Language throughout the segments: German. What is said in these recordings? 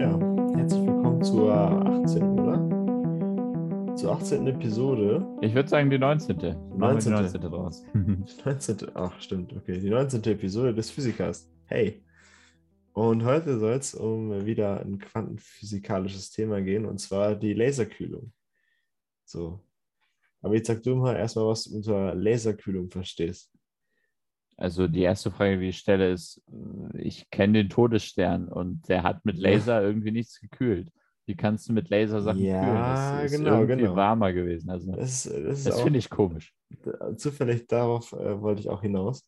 Ja, herzlich willkommen zur 18. oder? Zur 18. Episode. Ich würde sagen die 19. Machen wir 19. Die 19. draus. 19. Ach, stimmt, okay. Die 19. Episode des Physikers. Hey. Und heute soll es um wieder ein quantenphysikalisches Thema gehen, und zwar die Laserkühlung. So. Aber jetzt sag du mal erstmal, was du unter Laserkühlung verstehst. Also die erste Frage, die ich stelle, ist, äh, ich kenne den Todesstern und der hat mit Laser irgendwie nichts gekühlt. Wie kannst du mit Laser Sachen Ja, kühlen? Das ist genau, irgendwie genau. warmer gewesen. Also Das, das, das finde ich komisch. zufällig darauf äh, wollte ich auch hinaus.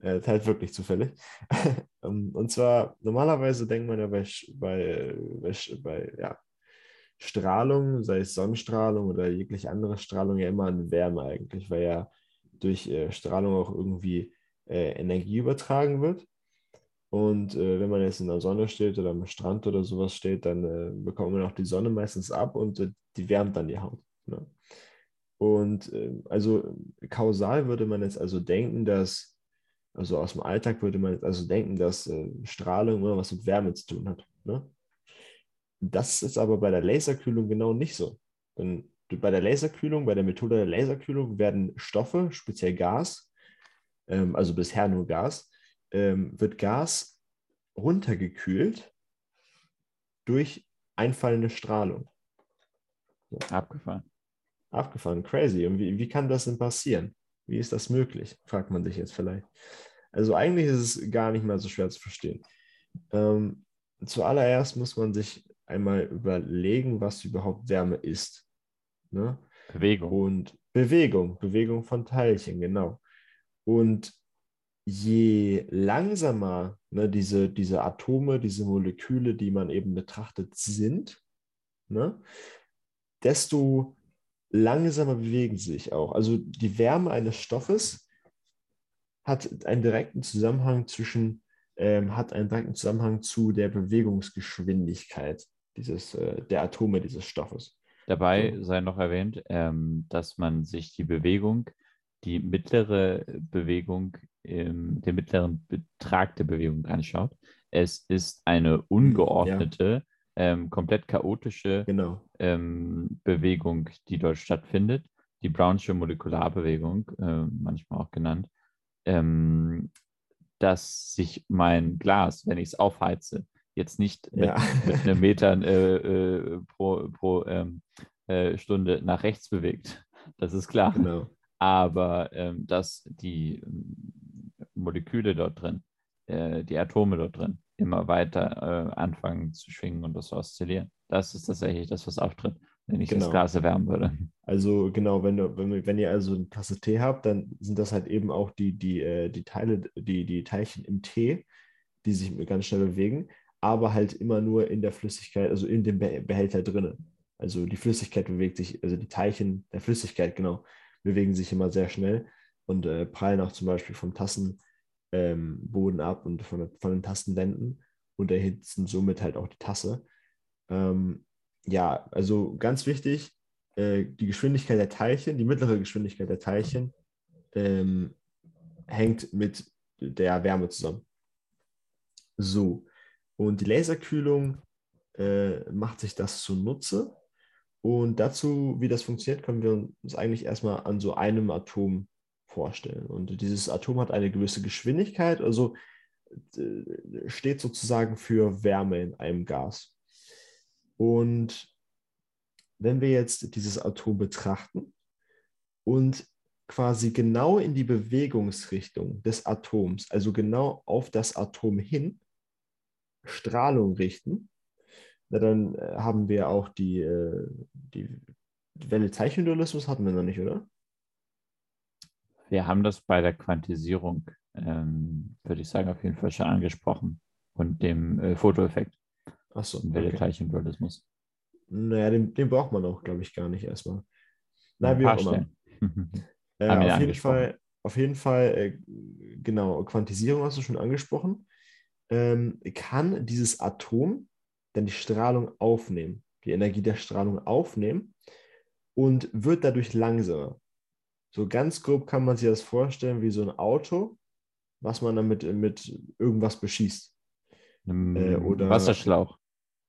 Äh, halt wirklich zufällig. Ähm, Und zwar, normalerweise denkt man ja bei, bei, bei ja, Strahlung, sei es Sonnenstrahlung oder jegliche andere Strahlung, ja immer an Wärme eigentlich, weil ja durch äh, Strahlung auch irgendwie äh, Energie übertragen wird. Und äh, wenn man jetzt in der Sonne steht oder am Strand oder sowas steht, dann äh, bekommt man auch die Sonne meistens ab und äh, die wärmt dann die Haut. Ne? Und äh, also kausal würde man jetzt also denken, dass, also aus dem Alltag würde man jetzt also denken, dass äh, Strahlung immer was mit Wärme zu tun hat. Ne? Das ist aber bei der Laserkühlung genau nicht so. Denn bei der Laserkühlung, bei der Methode der Laserkühlung werden Stoffe, speziell Gas, ähm, also bisher nur Gas, ähm, wird Gas runtergekühlt durch einfallende Strahlung. Abgefahren. Abgefahren, crazy. Und wie, wie kann das denn passieren? Wie ist das möglich? Fragt man sich jetzt vielleicht. Also eigentlich ist es gar nicht mal so schwer zu verstehen. Ähm, zuallererst muss man sich einmal überlegen, was überhaupt Wärme ist. Ne? Bewegung. Und Bewegung, Bewegung von Teilchen, genau. Und je langsamer ne, diese, diese Atome, diese Moleküle, die man eben betrachtet, sind, ne, desto langsamer bewegen sie sich auch. Also die Wärme eines Stoffes hat einen direkten Zusammenhang zwischen, ähm, hat einen direkten Zusammenhang zu der Bewegungsgeschwindigkeit dieses, äh, der Atome dieses Stoffes. Dabei sei noch erwähnt, ähm, dass man sich die Bewegung, die mittlere Bewegung, ähm, den mittleren Betrag der Bewegung anschaut. Es ist eine ungeordnete, ähm, komplett chaotische Genau. ähm, Bewegung, die dort stattfindet, die Brownsche Molekularbewegung, äh, manchmal auch genannt, ähm, dass sich mein Glas, wenn ich es aufheize, jetzt nicht mit, Ja. mit einem Metern äh, äh, pro, pro ähm, äh, Stunde nach rechts bewegt. Das ist klar. Genau. Aber ähm, dass die ähm, Moleküle dort drin, äh, die Atome dort drin, immer weiter äh, anfangen zu schwingen und das zu oszillieren. Das ist tatsächlich das, was auftritt, wenn ich Genau. das Glas erwärmen würde. Also genau, wenn, du, wenn, wenn ihr also eine Tasse Tee habt, dann sind das halt eben auch die, die, äh, die Teile, die, die Teilchen im Tee, die sich ganz schnell bewegen, aber halt immer nur in der Flüssigkeit, also in dem Be- Behälter drinnen. Also die Flüssigkeit bewegt sich, also die Teilchen der Flüssigkeit, genau, bewegen sich immer sehr schnell und äh, prallen auch zum Beispiel vom Tassenboden ähm, ab und von, von den Tastenwänden und erhitzen somit halt auch die Tasse. Ähm, ja, also ganz wichtig, äh, die Geschwindigkeit der Teilchen, die mittlere Geschwindigkeit der Teilchen ähm, hängt mit der Wärme zusammen. So, und die Laserkühlung äh, macht sich das zunutze. Und dazu, wie das funktioniert, können wir uns eigentlich erstmal an so einem Atom vorstellen. Und dieses Atom hat eine gewisse Geschwindigkeit, also äh, steht sozusagen für Wärme in einem Gas. Und wenn wir jetzt dieses Atom betrachten und quasi genau in die Bewegungsrichtung des Atoms, also genau auf das Atom hin, Strahlung richten, na dann äh, haben wir auch die, äh, die Welle-Teilchen-Dualismus hatten wir noch nicht, oder? Wir haben das bei der Quantisierung, ähm, würde ich sagen, auf jeden Fall schon angesprochen und dem äh, Fotoeffekt, Achso, dem okay. Welle-Teilchen-Dualismus. Naja, den, den braucht man auch, glaube ich, gar nicht erstmal. Na, wie auch immer. Äh, auf, jeden. Fall, auf jeden Fall, äh, genau, Quantisierung hast du schon angesprochen. Ähm, kann dieses Atom dann die Strahlung aufnehmen, die Energie der Strahlung aufnehmen und wird dadurch langsamer. So ganz grob kann man sich das vorstellen wie so ein Auto, was man damit mit irgendwas beschießt. Äh, oder- Wasserschlauch.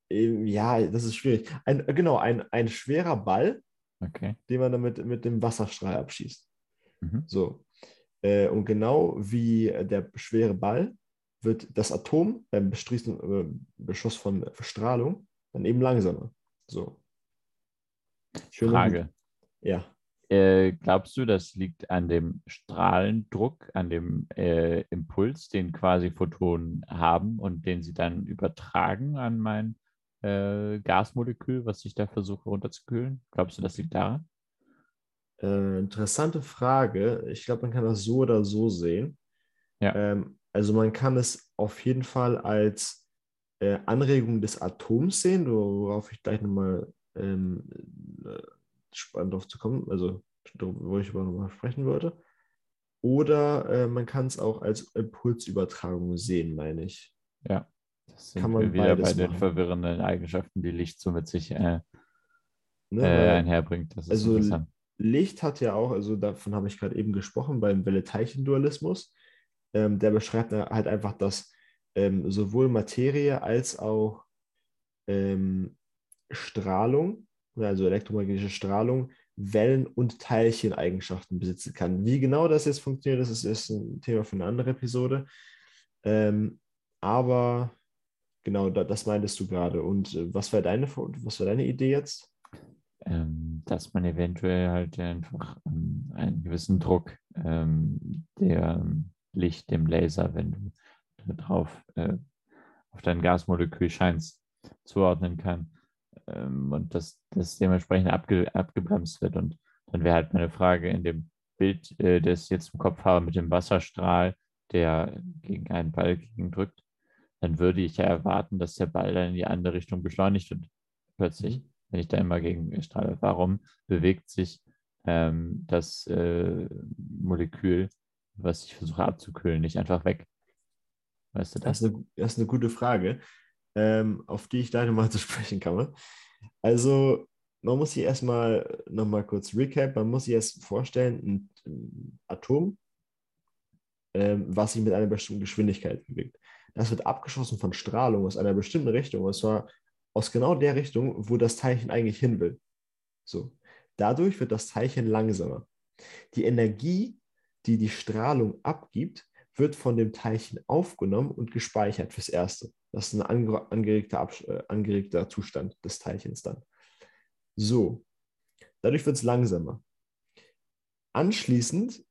Ja, das ist schwierig. Ein, genau, ein, ein schwerer Ball, Okay. den man dann mit, mit dem Wasserstrahl abschießt. Mhm. So. Äh, und genau wie der schwere Ball wird das Atom beim äh, Beschuss von Strahlung dann eben langsamer. So. Frage. Ja. Äh, glaubst du, das liegt an dem Strahlendruck, an dem äh, Impuls, den quasi Photonen haben und den sie dann übertragen an mein äh, Gasmolekül, was ich da versuche runterzukühlen? Glaubst du, das liegt daran? Äh, interessante Frage. Ich glaube, man kann das so oder so sehen. Ja. Ähm, also man kann es auf jeden Fall als äh, Anregung des Atoms sehen, worauf ich gleich nochmal ähm, äh, spannend drauf zu kommen, also wo ich nochmal sprechen würde. Oder äh, man kann es auch als Impulsübertragung sehen, meine ich. Ja. Das sind Kann man wieder bei den machen. verwirrenden Eigenschaften, die Licht so mit sich äh, Ne? äh, einherbringt. Das ist also. Licht hat ja auch, also davon habe ich gerade eben gesprochen, beim Welle-Teilchen-Dualismus. Ähm, der beschreibt halt einfach, dass ähm, sowohl Materie als auch ähm, Strahlung, also elektromagnetische Strahlung, Wellen- und Teilcheneigenschaften besitzen kann. Wie genau das jetzt funktioniert, das ist, ist ein Thema für eine andere Episode. Ähm, aber genau, da, das meintest du gerade. Und äh, was war deine, was war deine Idee jetzt? ähm, dass man eventuell halt einfach ähm, einen gewissen Druck der Licht, dem Laser, wenn du drauf äh, auf dein Gasmolekül scheinst, zuordnen kann ähm, und dass das dementsprechend abge abgebremst wird. Und dann wäre halt meine Frage in dem Bild, äh, das ich jetzt im Kopf habe, mit dem Wasserstrahl, der gegen einen Ball gegendrückt, dann würde ich ja erwarten, dass der Ball dann in die andere Richtung beschleunigt wird plötzlich wenn ich da immer gegen strahle. Warum bewegt sich ähm, das äh, Molekül, was ich versuche abzukühlen, nicht einfach weg? Weißt du Das das? ist eine, das ist eine gute Frage, ähm, auf die ich gleich nochmal zu sprechen komme. Also, man muss sich erstmal nochmal kurz recap. Man muss sich erst vorstellen, ein, ein Atom, ähm, was sich mit einer bestimmten Geschwindigkeit bewegt. Das wird abgeschossen von Strahlung aus einer bestimmten Richtung, und zwar aus genau der Richtung, wo das Teilchen eigentlich hin will. So. Dadurch wird das Teilchen langsamer. Die Energie, die die Strahlung abgibt, wird von dem Teilchen aufgenommen und gespeichert fürs Erste. Das ist ein ange angeregter, äh, angeregter Zustand des Teilchens dann. So, dadurch wird es langsamer. Anschließend,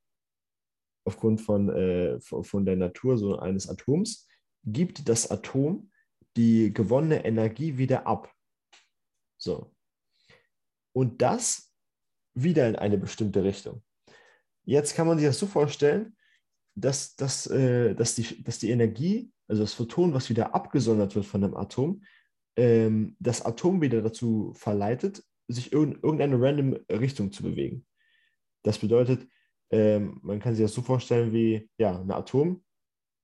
aufgrund von, äh, von der Natur so eines Atoms, gibt das Atom die gewonnene Energie wieder ab. So. Und das wieder in eine bestimmte Richtung. Jetzt kann man sich das so vorstellen, dass, dass, äh, dass, die, dass die Energie, also das Photon, was wieder abgesondert wird von dem Atom, ähm, das Atom wieder dazu verleitet, sich in irgendeine random Richtung zu bewegen. Das bedeutet, ähm, man kann sich das so vorstellen wie, ja, ein Atom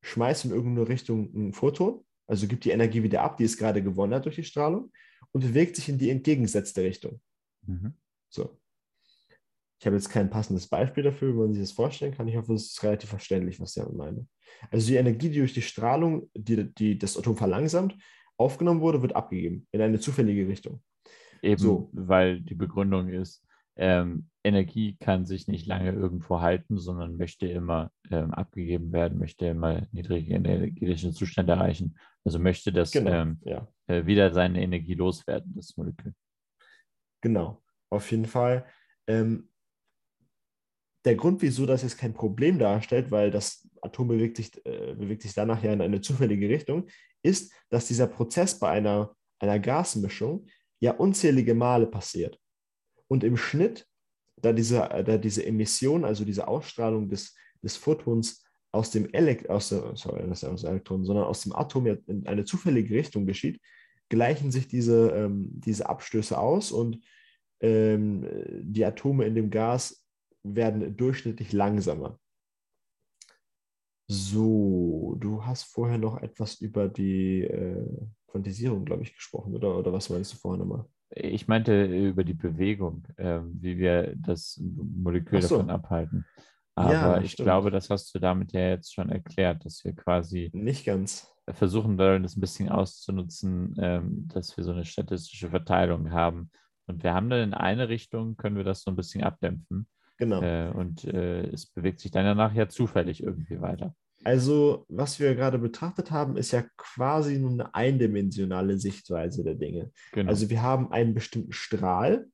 schmeißt in irgendeine Richtung ein Photon, also gibt die Energie wieder ab, die es gerade gewonnen hat durch die Strahlung, und bewegt sich in die entgegengesetzte Richtung. Mhm. So. Ich habe jetzt kein passendes Beispiel dafür, wie man sich das vorstellen kann. Ich hoffe, es ist relativ verständlich, was ich damit meine. Also die Energie, die durch die Strahlung, die, die das Atom verlangsamt, aufgenommen wurde, wird abgegeben in eine zufällige Richtung. Eben, So. weil die Begründung ist, ähm, Energie kann sich nicht lange irgendwo halten, sondern möchte immer ähm, abgegeben werden, möchte immer niedrige energetische Zustände erreichen. Also möchte das Genau. ähm, ja, äh, wieder seine Energie loswerden, das Molekül. genau. Auf jeden Fall. Ähm, der Grund, wieso das jetzt kein Problem darstellt, weil das Atom bewegt sich, äh, bewegt sich danach ja in eine zufällige Richtung, ist, dass dieser Prozess bei einer, einer Gasmischung ja unzählige Male passiert. Und im Schnitt, da diese, da diese Emission, also diese Ausstrahlung des, des Photons aus dem Elekt aus der, sorry, ja aus dem Elektron, sondern aus dem Atom ja in eine zufällige Richtung geschieht, gleichen sich diese, ähm, diese Abstöße aus und ähm, die Atome in dem Gas werden durchschnittlich langsamer. So, du hast vorher noch etwas über die äh, Quantisierung, glaube ich, gesprochen, oder? Oder was meinst du vorher nochmal? Ich meinte über die Bewegung, ähm, wie wir das Molekül so. davon abhalten. Ja, Aber ich stimmt. glaube, das hast du damit ja jetzt schon erklärt, dass wir quasi Nicht ganz. versuchen wollen, das ein bisschen auszunutzen, ähm, dass wir so eine statistische Verteilung haben. Und wir haben dann in eine Richtung, können wir das so ein bisschen abdämpfen. Genau. Äh, und äh, es bewegt sich dann danach ja zufällig irgendwie weiter. Also, was wir gerade betrachtet haben, ist ja quasi nur eine eindimensionale Sichtweise der Dinge. Genau. Also, wir haben einen bestimmten Strahl,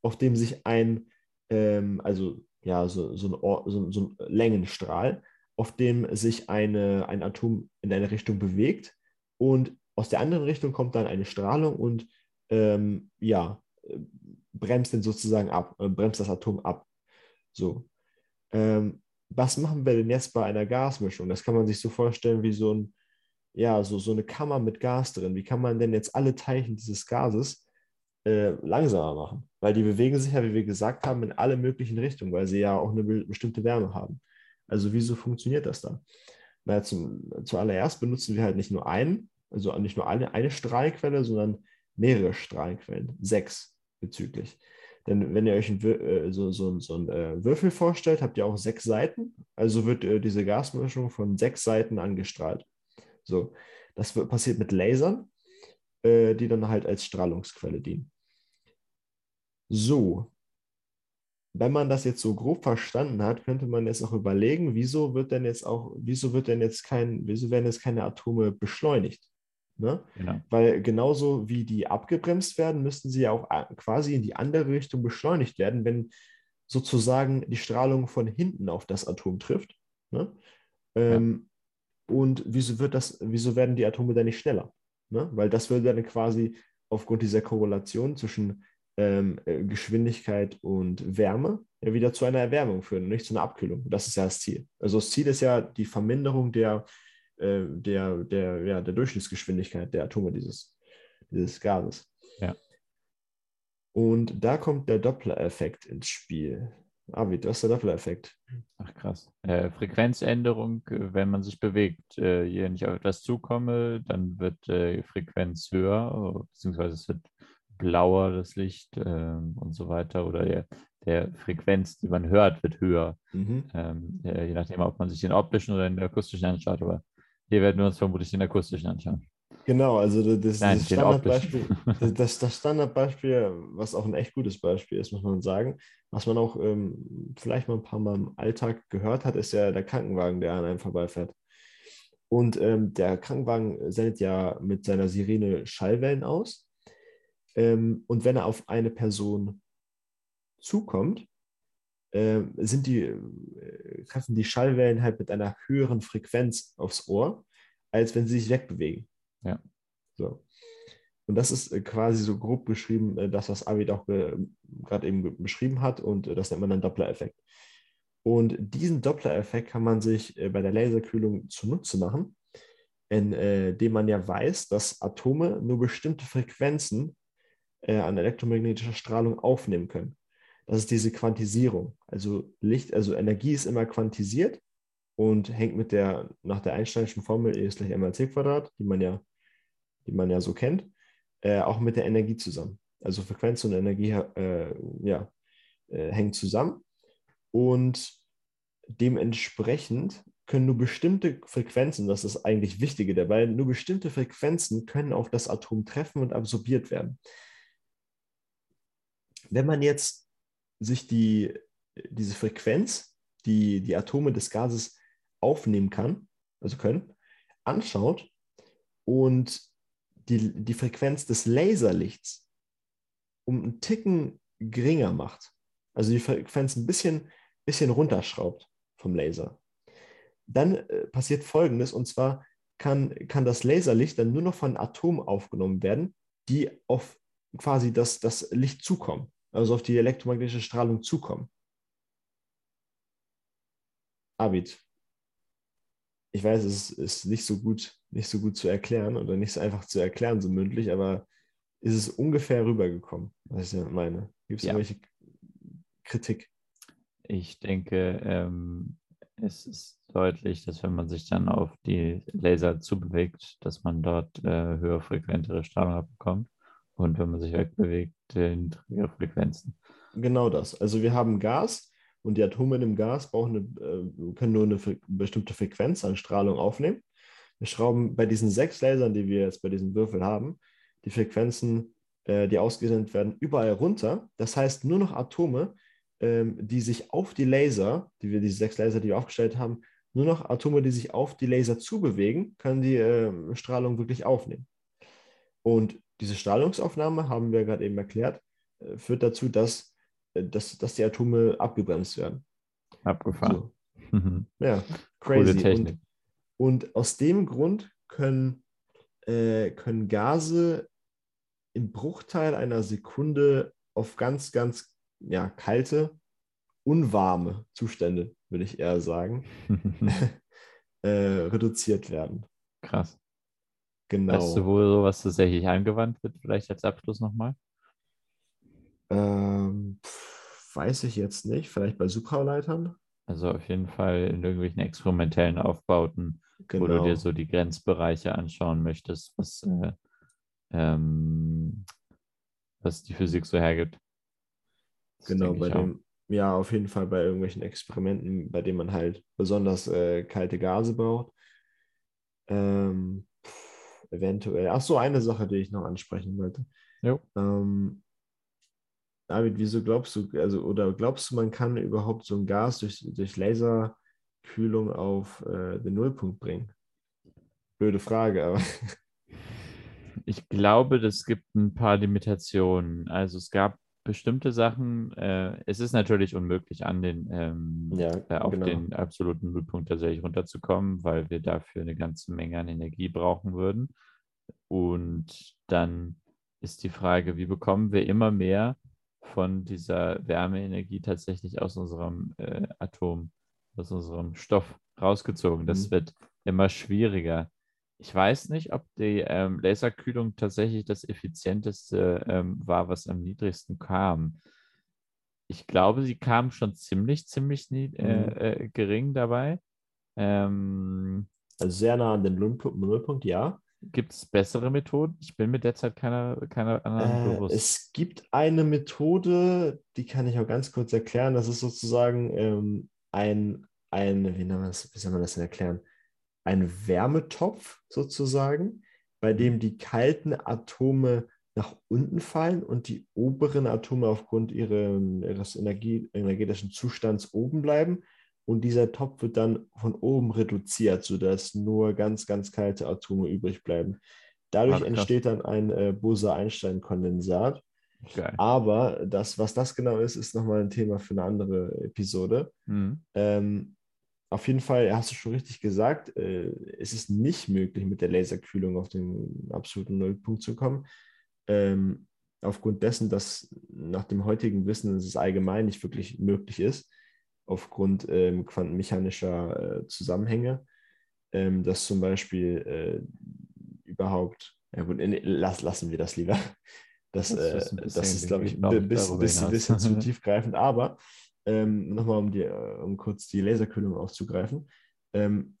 auf dem sich ein, ähm, also ja, so, so, ein, so, so, ein, Längenstrahl, auf dem sich eine, ein Atom in eine Richtung bewegt und aus der anderen Richtung kommt dann eine Strahlung und ähm, ja, bremst den sozusagen ab, äh, bremst das Atom ab. So. Ähm, was machen wir denn jetzt bei einer Gasmischung? Das kann man sich so vorstellen wie so ein, ja, so, so eine Kammer mit Gas drin. Wie kann man denn jetzt alle Teilchen dieses Gases äh, langsamer machen? Weil die bewegen sich ja, wie wir gesagt haben, in alle möglichen Richtungen, weil sie ja auch eine bestimmte Wärme haben. Also wieso funktioniert das dann? Na, zum, zuallererst benutzen wir halt nicht nur einen, also nicht nur eine, eine Strahlquelle, sondern mehrere Strahlquellen, sechs bezüglich. Denn wenn ihr euch ein, äh, so, so, so einen äh, Würfel vorstellt, habt ihr auch sechs Seiten. Also wird äh, diese Gasmischung von sechs Seiten angestrahlt. So, das wird, passiert mit Lasern, die dann halt als Strahlungsquelle dienen. So, wenn man das jetzt so grob verstanden hat, könnte man jetzt auch überlegen, wieso wird denn jetzt auch, wieso wird denn jetzt kein, wieso werden jetzt keine Atome beschleunigt? Ne? Genau. Weil genauso wie die abgebremst werden, müssten sie ja auch äh, quasi in die andere Richtung beschleunigt werden, wenn sozusagen die Strahlung von hinten auf das Atom trifft. Ne? Ähm, ja. Und wieso wird das, wieso werden die Atome dann nicht schneller? Ne? Weil das würde dann quasi aufgrund dieser Korrelation zwischen ähm, äh, Geschwindigkeit und Wärme ja wieder zu einer Erwärmung führen und nicht zu einer Abkühlung. Das ist ja das Ziel. Also das Ziel ist ja die Verminderung der äh, der, der, ja, der Durchschnittsgeschwindigkeit der Atome dieses, dieses Gases. Ja. Und da kommt der Doppler-Effekt ins Spiel. Arvid, was ist der Doppler-Effekt? Ach krass. Äh, Frequenzänderung, äh, wenn man sich bewegt. Äh, wenn ich auf etwas zukomme, dann wird die äh, Frequenz höher, beziehungsweise es wird blauer, das Licht ähm, und so weiter. Oder der, der Frequenz, die man hört, wird höher. Mhm. Ähm, je nachdem, ob man sich den optischen oder den akustischen anschaut. Aber hier werden wir uns vermutlich den akustischen anschauen. Genau, also das, Nein, das, Standardbeispiel, das, das, Standardbeispiel, was auch ein echt gutes Beispiel ist, muss man sagen, was man auch ähm, vielleicht mal ein paar Mal im Alltag gehört hat, ist ja der Krankenwagen, der an einem vorbeifährt. Und ähm, der Krankenwagen sendet ja mit seiner Sirene Schallwellen aus. Ähm, und wenn er auf eine Person zukommt, sind die, äh, treffen die Schallwellen halt mit einer höheren Frequenz aufs Ohr, als wenn sie sich wegbewegen. Ja. So. Und das ist äh, quasi so grob beschrieben, äh, das, was Avid auch gerade eben beschrieben hat, und das nennt man dann Doppler-Effekt. Und diesen Doppler-Effekt kann man sich bei der Laserkühlung zunutze machen, indem man ja weiß, dass Atome nur bestimmte Frequenzen an elektromagnetischer Strahlung aufnehmen können. Das ist diese Quantisierung. Also Licht, also Energie ist immer quantisiert und hängt mit der, nach der Einsteinischen Formel E ist gleich mc Quadrat, die man ja, die man ja so kennt, äh, auch mit der Energie zusammen. Also Frequenz und Energie äh, ja, äh, hängen zusammen. Und dementsprechend können nur bestimmte Frequenzen, das ist eigentlich Wichtige dabei, nur bestimmte Frequenzen können auf das Atom treffen und absorbiert werden. Wenn man jetzt sich die, diese Frequenz, die die Atome des Gases aufnehmen kann, also können, anschaut und die, die Frequenz des Laserlichts um einen Ticken geringer macht, also die Frequenz ein bisschen, bisschen runterschraubt vom Laser, dann äh, passiert Folgendes, und zwar kann, kann das Laserlicht dann nur noch von Atomen aufgenommen werden, die auf quasi das, das Licht zukommen also auf die elektromagnetische Strahlung zukommen. Abid, ich weiß, es ist nicht so gut, nicht so gut zu erklären oder nicht so einfach zu erklären, so mündlich, aber ist es ungefähr rübergekommen, was ich meine? Gibt es ja. irgendwelche Kritik? Ich denke, ähm, es ist deutlich, dass wenn man sich dann auf die Laser zubewegt, dass man dort äh, höher frequentere Strahlung abbekommt. Und wenn man sich wegbewegt, niedrigere Frequenzen. Genau das. Also wir haben Gas und die Atome in dem Gas brauchen eine, äh, können nur eine bestimmte Frequenz an Strahlung aufnehmen. Wir schrauben bei diesen sechs Lasern, die wir jetzt bei diesem Würfel haben, die Frequenzen, äh, die ausgesendet werden, überall runter. Das heißt, nur noch Atome, ähm, die sich auf die Laser, die wir, diese sechs Laser, die wir aufgestellt haben, nur noch Atome, die sich auf die Laser zubewegen, können die äh, Strahlung wirklich aufnehmen. Und diese Strahlungsaufnahme, haben wir gerade eben erklärt, äh, führt dazu, dass, äh, dass, dass die Atome abgebremst werden. Abgefahren. So. ja, crazy. Coole Technik. Und, und, aus dem Grund können, äh, können Gase im Bruchteil einer Sekunde auf ganz, ganz ja, kalte, unwarme Zustände, würde ich eher sagen, äh, reduziert werden. Krass. Genau. Weißt du, wo sowas tatsächlich angewandt wird, vielleicht als Abschluss nochmal? Ähm, weiß ich jetzt nicht. Vielleicht bei Supraleitern? Also auf jeden Fall in irgendwelchen experimentellen Aufbauten, genau. wo du dir genau. so die Grenzbereiche anschauen möchtest, was, äh, ähm, was die Physik so hergibt. Das genau, bei dem, ja, auf jeden Fall bei irgendwelchen Experimenten, bei denen man halt besonders äh, kalte Gase braucht. Ähm, eventuell. Ach so, eine Sache, die ich noch ansprechen wollte. Ähm, David, wieso glaubst du, also, oder glaubst du, man kann überhaupt so ein Gas durch, durch Laserkühlung auf äh, den Nullpunkt bringen? Blöde Frage, aber. Ich glaube, es gibt ein paar Limitationen. Also es gab bestimmte Sachen. Äh, es ist natürlich unmöglich, an den, ähm, ja, äh, auf genau. den absoluten Nullpunkt tatsächlich runterzukommen, weil wir dafür eine ganze Menge an Energie brauchen würden. Und dann ist die Frage, wie bekommen wir immer mehr von dieser Wärmeenergie tatsächlich aus unserem äh, Atom, aus unserem Stoff rausgezogen. Das mhm. wird immer schwieriger. Ich weiß nicht, ob die ähm, Laserkühlung tatsächlich das effizienteste ähm, war, was am niedrigsten kam. Ich glaube, sie kam schon ziemlich, ziemlich nie, äh, mhm. äh, gering dabei. Ähm, also sehr nah an den Nullpunkt, ja. Gibt es bessere Methoden? Ich bin mit derzeit keiner, keiner anderen äh, bewusst. Es gibt eine Methode, die kann ich auch ganz kurz erklären. Das ist sozusagen ähm, ein, ein wie, das, wie soll man das denn erklären? Ein Wärmetopf sozusagen, bei dem die kalten Atome nach unten fallen und die oberen Atome aufgrund ihres Energie, energetischen Zustands oben bleiben und dieser Topf wird dann von oben reduziert, sodass nur ganz, ganz kalte Atome übrig bleiben. Dadurch entsteht dann ein äh, Bose-Einstein-Kondensat. Aber das, was das genau ist, ist nochmal ein Thema für eine andere Episode. Mhm. Ähm, auf jeden Fall hast du schon richtig gesagt, äh, es ist nicht möglich, mit der Laserkühlung auf den absoluten Nullpunkt zu kommen. Ähm, aufgrund dessen, dass nach dem heutigen Wissen es allgemein nicht wirklich möglich ist aufgrund ähm, quantenmechanischer äh, Zusammenhänge, ähm, dass zum Beispiel äh, überhaupt, ja gut, in, lass, lassen wir das lieber. Das, das ist, äh, das ist glaube ich, ein bisschen, bisschen zu tiefgreifend, aber ähm, nochmal, um, äh, um kurz die Laserkühlung aufzugreifen. Ähm,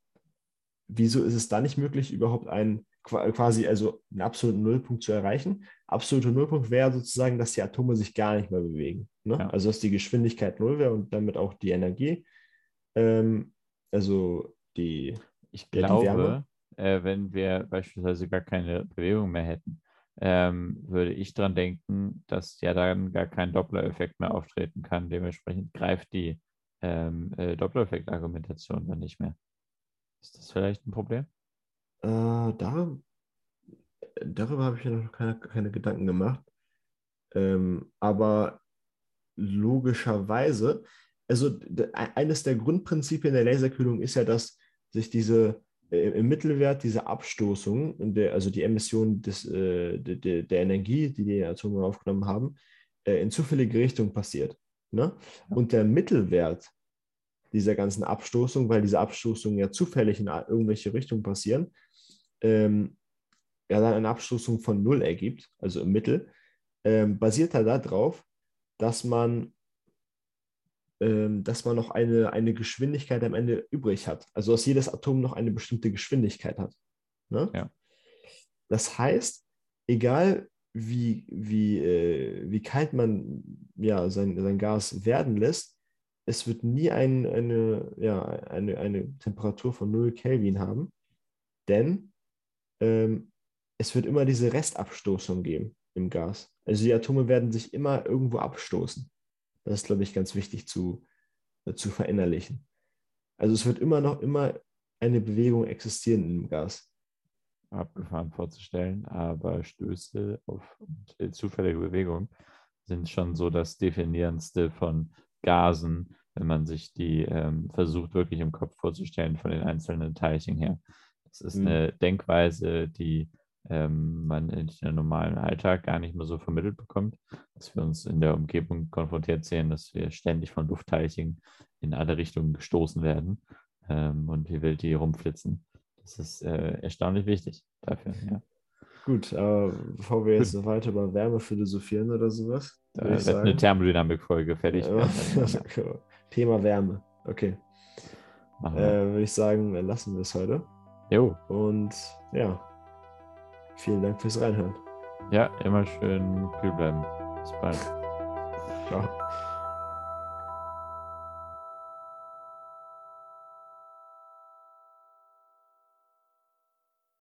wieso ist es da nicht möglich, überhaupt einen quasi also einen absoluten Nullpunkt zu erreichen. Absoluter Nullpunkt wäre sozusagen, dass die Atome sich gar nicht mehr bewegen. Ne? Ja. Also dass die Geschwindigkeit null wäre und damit auch die Energie. Ähm, also die. Ich glaube, die äh, wenn wir beispielsweise gar keine Bewegung mehr hätten, ähm, würde ich daran denken, dass ja dann gar kein Doppler-Effekt mehr auftreten kann. Dementsprechend greift die ähm, äh, Doppler-Effekt-Argumentation dann nicht mehr. Ist das vielleicht ein Problem? Äh, da, darüber habe ich mir noch keine, keine Gedanken gemacht. Ähm, aber logischerweise, also eines der Grundprinzipien der Laserkühlung ist ja, dass sich diese im Mittelwert diese Abstoßung, der, also die Emission des, äh, de, der Energie, die die Atome aufgenommen haben, äh, in zufällige Richtung passiert. Ne? Und der Mittelwert dieser ganzen Abstoßung, weil diese Abstoßungen ja zufällig in irgendwelche Richtungen passieren, ähm, ja dann eine Abstoßung von null ergibt, also im Mittel, ähm, basiert er darauf, dass man, dass man noch eine, eine Geschwindigkeit am Ende übrig hat. Also dass jedes Atom noch eine bestimmte Geschwindigkeit hat. Ne? Ja. Das heißt, egal wie, wie, äh, wie kalt man ja, sein, sein Gas werden lässt, es wird nie ein, eine, ja, eine, eine Temperatur von 0 Kelvin haben, denn ähm, es wird immer diese Restabstoßung geben im Gas. Also die Atome werden sich immer irgendwo abstoßen. Das ist, glaube ich, ganz wichtig zu, äh, zu verinnerlichen. Also es wird immer noch immer eine Bewegung existieren im Gas. Abgefahren vorzustellen, aber Stöße auf zufällige Bewegung sind schon so das Definierendste von Gasen, wenn man sich die ähm, versucht, wirklich im Kopf vorzustellen von den einzelnen Teilchen her. Das ist mhm. eine Denkweise, die ähm, man in den normalen Alltag gar nicht mehr so vermittelt bekommt, dass wir uns in der Umgebung konfrontiert sehen, dass wir ständig von Luftteilchen in alle Richtungen gestoßen werden ähm, und wie wild die rumflitzen. Das ist äh, erstaunlich wichtig dafür, ja. Gut, aber bevor wir jetzt noch weiter über Wärme philosophieren oder sowas. Da wird sagen, eine Thermodynamik-Folge fertig. Ja, Thema Wärme, okay. Äh, würde ich sagen, lassen wir es heute. Jo. Und ja, vielen Dank fürs Reinhören. Ja, immer schön kühl bleiben. Bis bald.